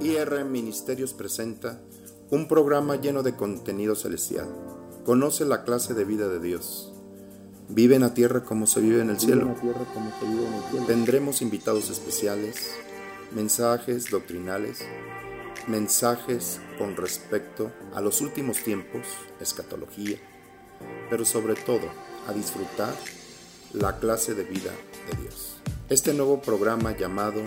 IR Ministerios presenta un programa lleno de contenido celestial. Conoce la clase de vida de Dios. Vive en la tierra como se vive en el cielo. Tendremos invitados especiales, mensajes doctrinales, mensajes con respecto a los últimos tiempos, escatología, pero sobre todo a disfrutar la clase de vida de Dios. Este nuevo programa llamado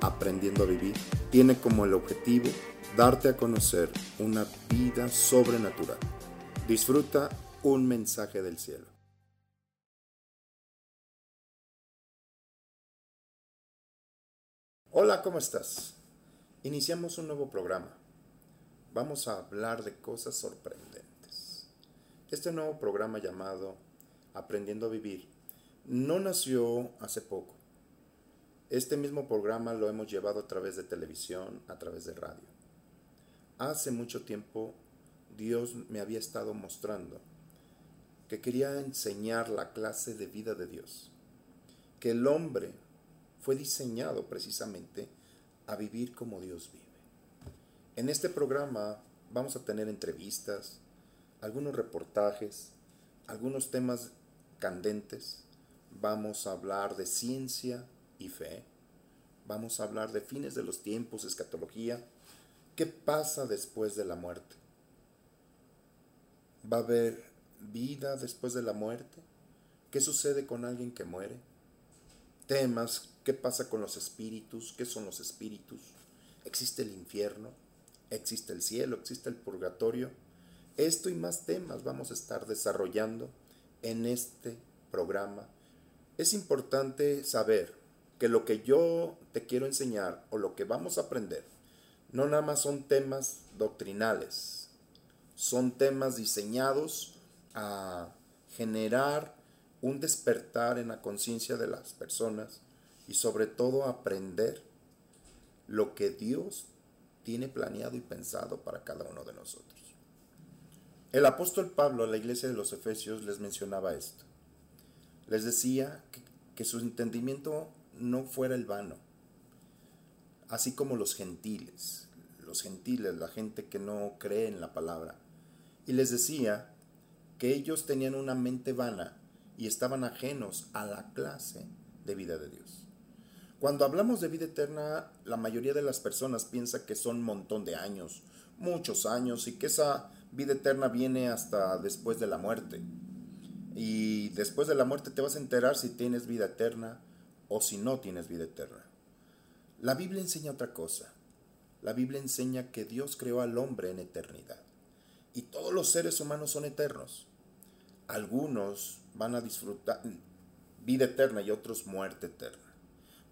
Aprendiendo a Vivir tiene como el objetivo darte a conocer una vida sobrenatural. Disfruta un mensaje del cielo. Hola, ¿cómo estás? Iniciamos un nuevo programa. Vamos a hablar de cosas sorprendentes. Este nuevo programa llamado Aprendiendo a Vivir no nació hace poco. Este mismo programa lo hemos llevado a través de televisión, a través de radio. Hace mucho tiempo Dios me había estado mostrando que quería enseñar la clase de vida de Dios, que el hombre fue diseñado precisamente a vivir como Dios vive. En este programa vamos a tener entrevistas, algunos reportajes, algunos temas candentes, vamos a hablar de ciencia y fe, vamos a hablar de fines de los tiempos, escatología, qué pasa después de la muerte. ¿Va a haber vida después de la muerte? ¿Qué sucede con alguien que muere? Temas, ¿qué pasa con los espíritus? ¿Qué son los espíritus? ¿Existe el infierno? ¿Existe el cielo? ¿Existe el purgatorio? Esto y más temas vamos a estar desarrollando en este programa es importante saber que lo que yo te quiero enseñar o lo que vamos a aprender no nada más son temas doctrinales, son temas diseñados a generar un despertar en la conciencia de las personas y sobre todo aprender lo que Dios tiene planeado y pensado para cada uno de nosotros. El apóstol Pablo a la iglesia de los Efesios les mencionaba esto les decía que, su entendimiento no fuera el vano, así como los gentiles, los gentiles, la gente que no cree en la palabra. Y les decía que ellos tenían una mente vana y estaban ajenos a la clase de vida de Dios. Cuando hablamos de vida eterna, la mayoría de las personas piensa que son un montón de años, muchos años, y que esa vida eterna viene hasta después de la muerte y después de la muerte te vas a enterar si tienes vida eterna o si no tienes vida eterna. La Biblia enseña otra cosa. La Biblia enseña que Dios creó al hombre en eternidad. Y todos los seres humanos son eternos. Algunos van a disfrutar vida eterna y otros muerte eterna.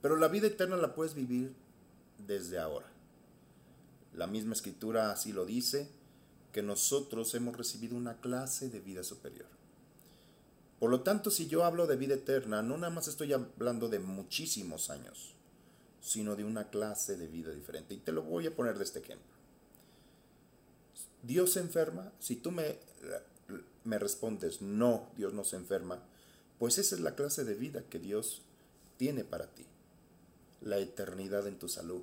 Pero la vida eterna la puedes vivir desde ahora. La misma escritura así lo dice, que nosotros hemos recibido una clase de vida superior. Por lo tanto, si yo hablo de vida eterna, no nada más estoy hablando de muchísimos años, sino de una clase de vida diferente. Y te lo voy a poner de este ejemplo. ¿Dios se enferma? Si tú me, me respondes, no, Dios no se enferma, pues esa es la clase de vida que Dios tiene para ti. La eternidad en tu salud.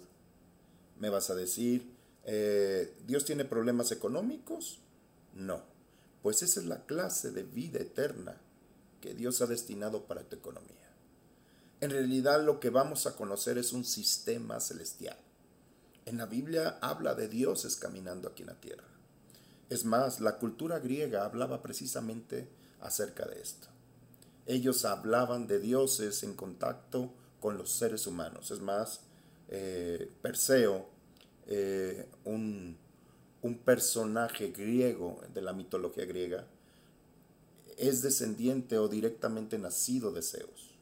¿Me vas a decir, eh, Dios tiene problemas económicos? No. Pues esa es la clase de vida eterna que Dios ha destinado para tu economía. En realidad lo que vamos a conocer es un sistema celestial. En la Biblia habla de dioses caminando aquí en la tierra. Es más, la cultura griega hablaba precisamente acerca de esto. Ellos hablaban de dioses en contacto con los seres humanos. Es más, eh, Perseo, eh, un, un personaje griego de la mitología griega, es descendiente o directamente nacido de Zeus.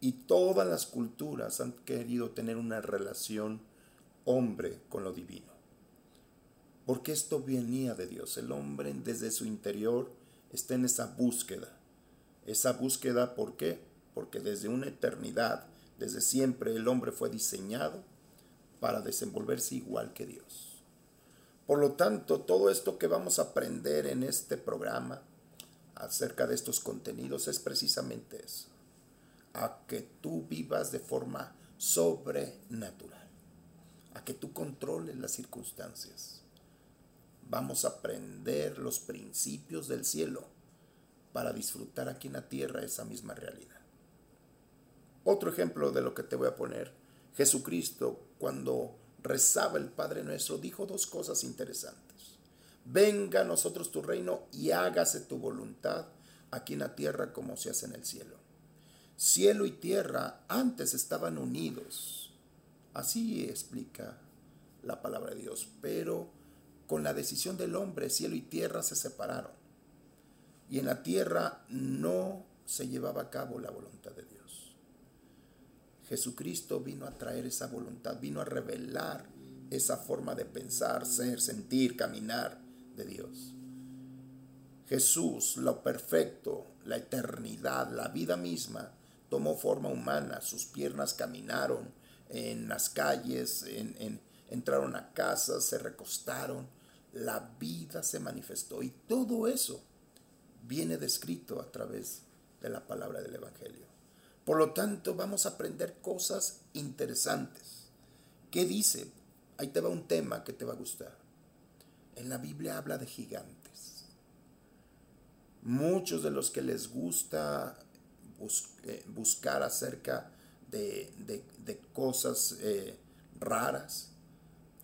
Y todas las culturas han querido tener una relación hombre con lo divino. Porque esto venía de Dios. El hombre desde su interior está en esa búsqueda. Esa búsqueda, ¿por qué? Porque desde una eternidad, desde siempre, el hombre fue diseñado para desenvolverse igual que Dios. Por lo tanto, todo esto que vamos a aprender en este programa acerca de estos contenidos es precisamente eso, a que tú vivas de forma sobrenatural, a que tú controles las circunstancias. Vamos a aprender los principios del cielo para disfrutar aquí en la tierra esa misma realidad. Otro ejemplo de lo que te voy a poner, Jesucristo cuando rezaba el Padre nuestro dijo dos cosas interesantes. Venga a nosotros tu reino y hágase tu voluntad aquí en la tierra como se hace en el cielo. Cielo y tierra antes estaban unidos. Así explica la palabra de Dios. Pero con la decisión del hombre, cielo y tierra se separaron. Y en la tierra no se llevaba a cabo la voluntad de Dios. Jesucristo vino a traer esa voluntad, vino a revelar esa forma de pensar, ser, sentir, caminar de Dios. Jesús, lo perfecto, la eternidad, la vida misma, tomó forma humana, sus piernas caminaron en las calles, entraron a casas, se recostaron, la vida se manifestó y todo eso viene descrito a través de la palabra del Evangelio. Por lo tanto, vamos a aprender cosas interesantes. ¿Qué dice? Ahí te va un tema que te va a gustar. En la Biblia habla de gigantes. Muchos de los que les gusta eh, buscar acerca de, cosas eh, raras.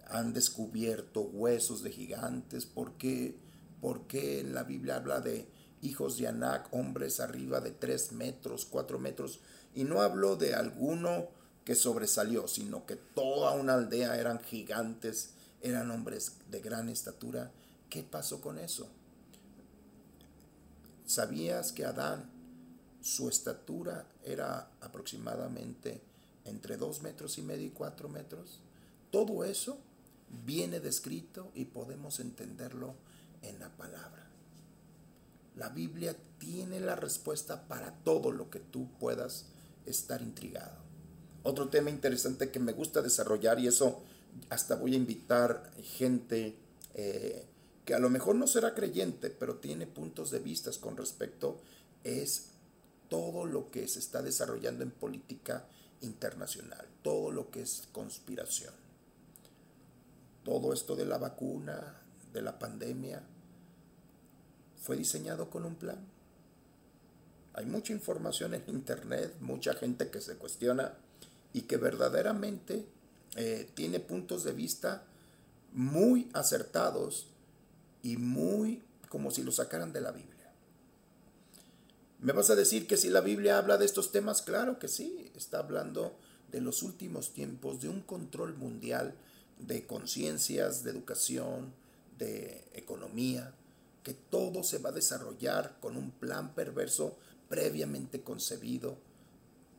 Han descubierto huesos de gigantes. ¿Por qué? Porque en la Biblia habla de hijos de Anac, hombres arriba de tres metros, cuatro metros. Y no habló de alguno que sobresalió, sino que toda una aldea eran gigantes, eran hombres de gran estatura. ¿Qué pasó con eso? ¿Sabías que Adán su estatura era aproximadamente entre dos metros y medio y cuatro metros. Todo eso viene descrito y podemos entenderlo en la palabra. La Biblia tiene la respuesta para todo lo que tú puedas estar intrigado. Otro tema interesante que me gusta desarrollar y eso hasta voy a invitar gente eh, que a lo mejor no será creyente, pero tiene puntos de vista con respecto es todo lo que se está desarrollando en política internacional, todo lo que es conspiración. Todo esto de la vacuna, de la pandemia, fue diseñado con un plan. Hay mucha información en Internet, mucha gente que se cuestiona y que verdaderamente eh, tiene puntos de vista muy acertados y muy como si lo sacaran de la Biblia. ¿Me vas a decir que si la Biblia habla de estos temas? Claro que sí, está hablando de los últimos tiempos, de un control mundial de conciencias, de educación, de economía, que todo se va a desarrollar con un plan perverso previamente concebido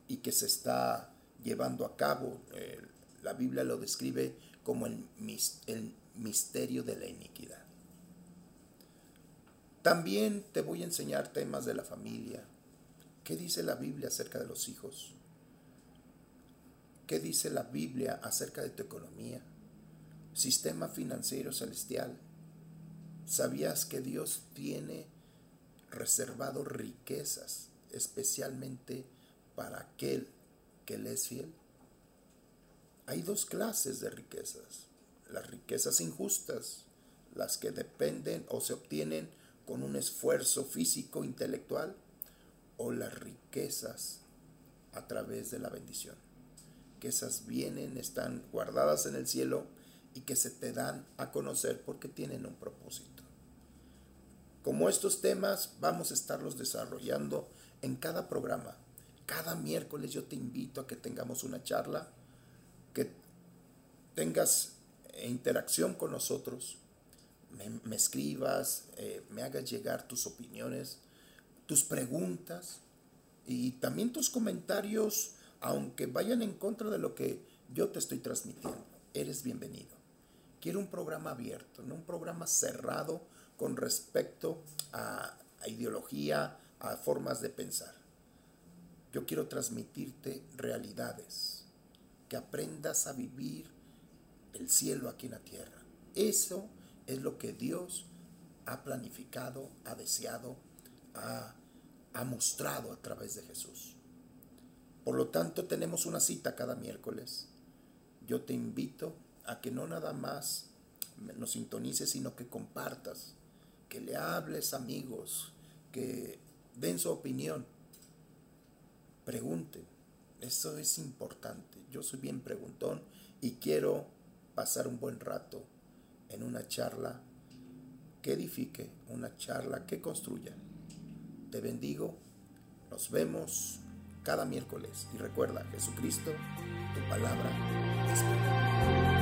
y que se está llevando a cabo. Eh, la Biblia lo describe como el, misterio de la iniquidad. También te voy a enseñar temas de la familia. ¿Qué dice la Biblia acerca de los hijos? ¿Qué dice la Biblia acerca de tu economía? Sistema financiero celestial. ¿Sabías que Dios tiene reservado riquezas especialmente para aquel que le es fiel? Hay dos clases de riquezas. Las riquezas injustas, las que dependen o se obtienen con un esfuerzo físico, intelectual, o las riquezas a través de la bendición. Que esas vienen, están guardadas en el cielo y que se te dan a conocer porque tienen un propósito. Como estos temas vamos a estarlos desarrollando en cada programa. Cada miércoles yo te invito a que tengamos una charla, que tengas interacción con nosotros, me, escribas, eh, me hagas llegar tus opiniones, tus preguntas y también tus comentarios, aunque vayan en contra de lo que yo te estoy transmitiendo. Eres bienvenido. Quiero un programa abierto, no un programa cerrado con respecto a, a ideología, a formas de pensar. Yo quiero transmitirte realidades, que aprendas a vivir el cielo aquí en la tierra. Eso es lo que Dios ha planificado, ha deseado, ha, mostrado a través de Jesús. Por lo tanto, tenemos una cita cada miércoles. Yo te invito a que no nada más nos sintonices, sino que compartas, que le hables amigos, que den su opinión, pregunten. Eso es importante. Yo soy bien preguntón y quiero pasar un buen rato en una charla que edifique, una charla que construya. Te bendigo. Nos vemos cada miércoles. Y recuerda, Jesucristo, tu palabra es